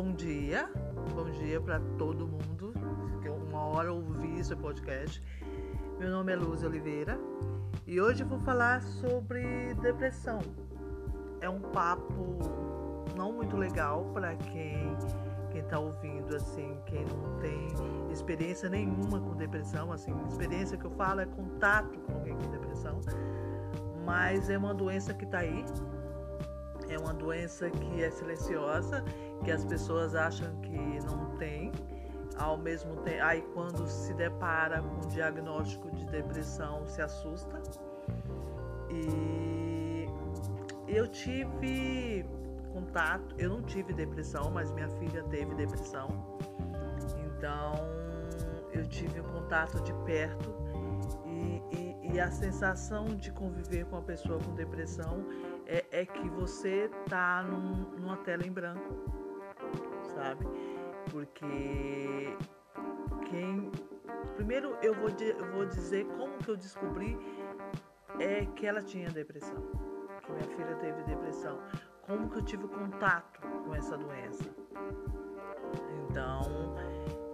bom dia. Bom dia para todo mundo que uma hora ouvir esse podcast. Meu nome é Luz Oliveira e hoje vou falar sobre depressão. É um papo não muito legal para quem quem está ouvindo assim, quem não tem experiência nenhuma com depressão, assim, experiência que eu falo é contato com alguém com depressão, mas é uma doença que está aí, é uma doença que é silenciosa, que as pessoas acham que não tem. Ao mesmo tempo, aí quando se depara com diagnóstico de depressão, se assusta. E eu tive contato, eu não tive depressão, mas minha filha teve depressão. Então eu tive um contato de perto e, e, e a sensação de conviver com uma pessoa com depressão é, é que você tá num, numa tela em branco, sabe? Porque quem. Primeiro eu vou, eu vou dizer como que eu descobri é que ela tinha depressão, que minha filha teve depressão. Como que eu tive contato com essa doença? Então,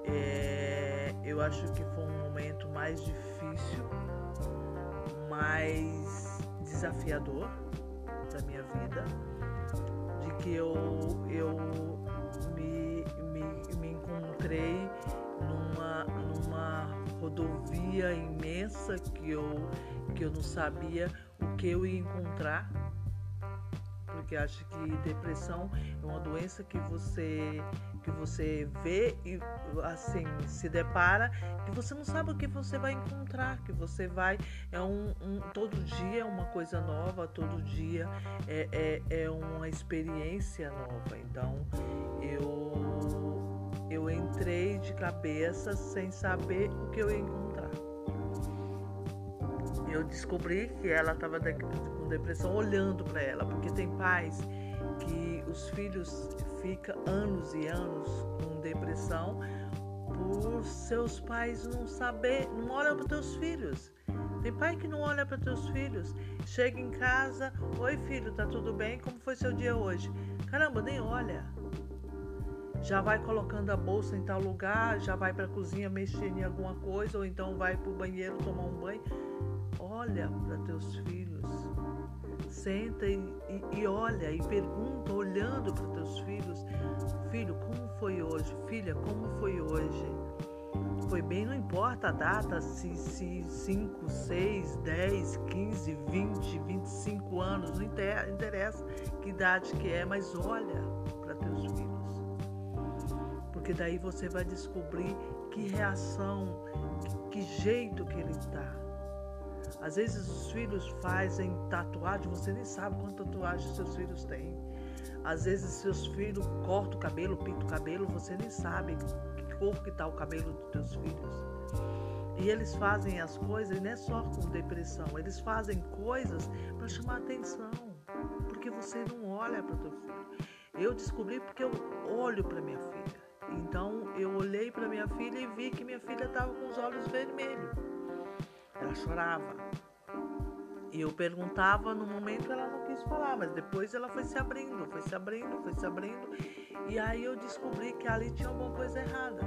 é, eu acho que foi um momento mais difícil, mais desafiador da minha vida, de que eu, eu rodovia imensa que eu, que eu não sabia o que eu ia encontrar porque acho que depressão é uma doença que você que você vê e assim se depara que você não sabe o que você vai encontrar, que você vai é um, um todo dia é uma coisa nova, todo dia é, é, é uma experiência nova. Então eu eu entrei de cabeça sem saber o que eu ia encontrar. Eu descobri que ela estava com depressão olhando para ela, porque tem pais que os filhos ficam anos e anos com depressão por seus pais não saber, não olham para teus filhos. Tem pai que não olha para teus filhos. Chega em casa, oi filho, tá tudo bem? Como foi seu dia hoje? Caramba, nem olha. Já vai colocando a bolsa em tal lugar, já vai para a cozinha mexer em alguma coisa, ou então vai para o banheiro tomar um banho. Olha para teus filhos senta e, e, e olha e pergunta, olhando para teus filhos: Filho, como foi hoje? Filha, como foi hoje? Foi bem, não importa a data, se 5, 6, 10, 15, 20, 25 anos, não interessa que idade que é, mas olha para teus filhos. Porque daí você vai descobrir que reação, que, que jeito que ele está às vezes os filhos fazem tatuagem, você nem sabe quanta tatuagem seus filhos têm. Às vezes seus filhos cortam o cabelo, pintam o cabelo, você nem sabe que cor que está o cabelo dos teus filhos. E eles fazem as coisas, não é só com depressão, eles fazem coisas para chamar atenção, porque você não olha para o teu filho. Eu descobri porque eu olho para minha filha. Então eu olhei para minha filha e vi que minha filha estava com os olhos vermelhos. Ela chorava. E eu perguntava, no momento ela não quis falar, mas depois ela foi se abrindo, foi se abrindo, foi se abrindo. E aí eu descobri que ali tinha alguma coisa errada.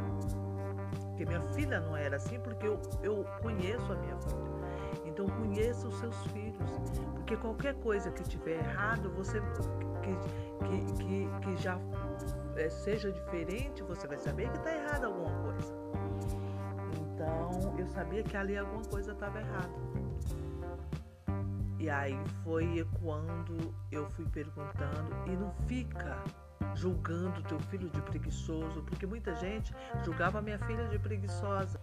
Que minha filha não era assim, porque eu, eu conheço a minha filha. Então conheça os seus filhos. Porque qualquer coisa que tiver errado, você que, que, que, que já é, seja diferente, você vai saber que está errado alguma coisa. Então eu sabia que ali alguma coisa estava errada. E aí foi quando eu fui perguntando e não fica julgando teu filho de preguiçoso, porque muita gente julgava minha filha de preguiçosa.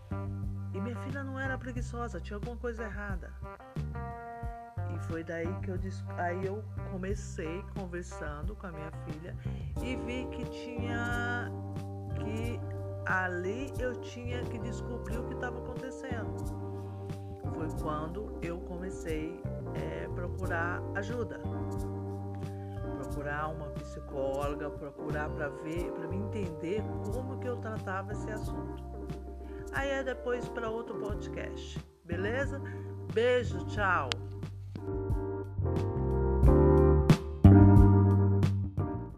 E minha filha não era preguiçosa, tinha alguma coisa errada. E foi daí que eu aí eu comecei conversando com a minha filha e vi que tinha ali eu tinha que descobrir o que estava acontecendo. Foi quando eu comecei é, procurar ajuda. Procurar uma psicóloga, procurar para ver, para me entender como que eu tratava esse assunto. Aí é depois para outro podcast. Beleza? Beijo, tchau.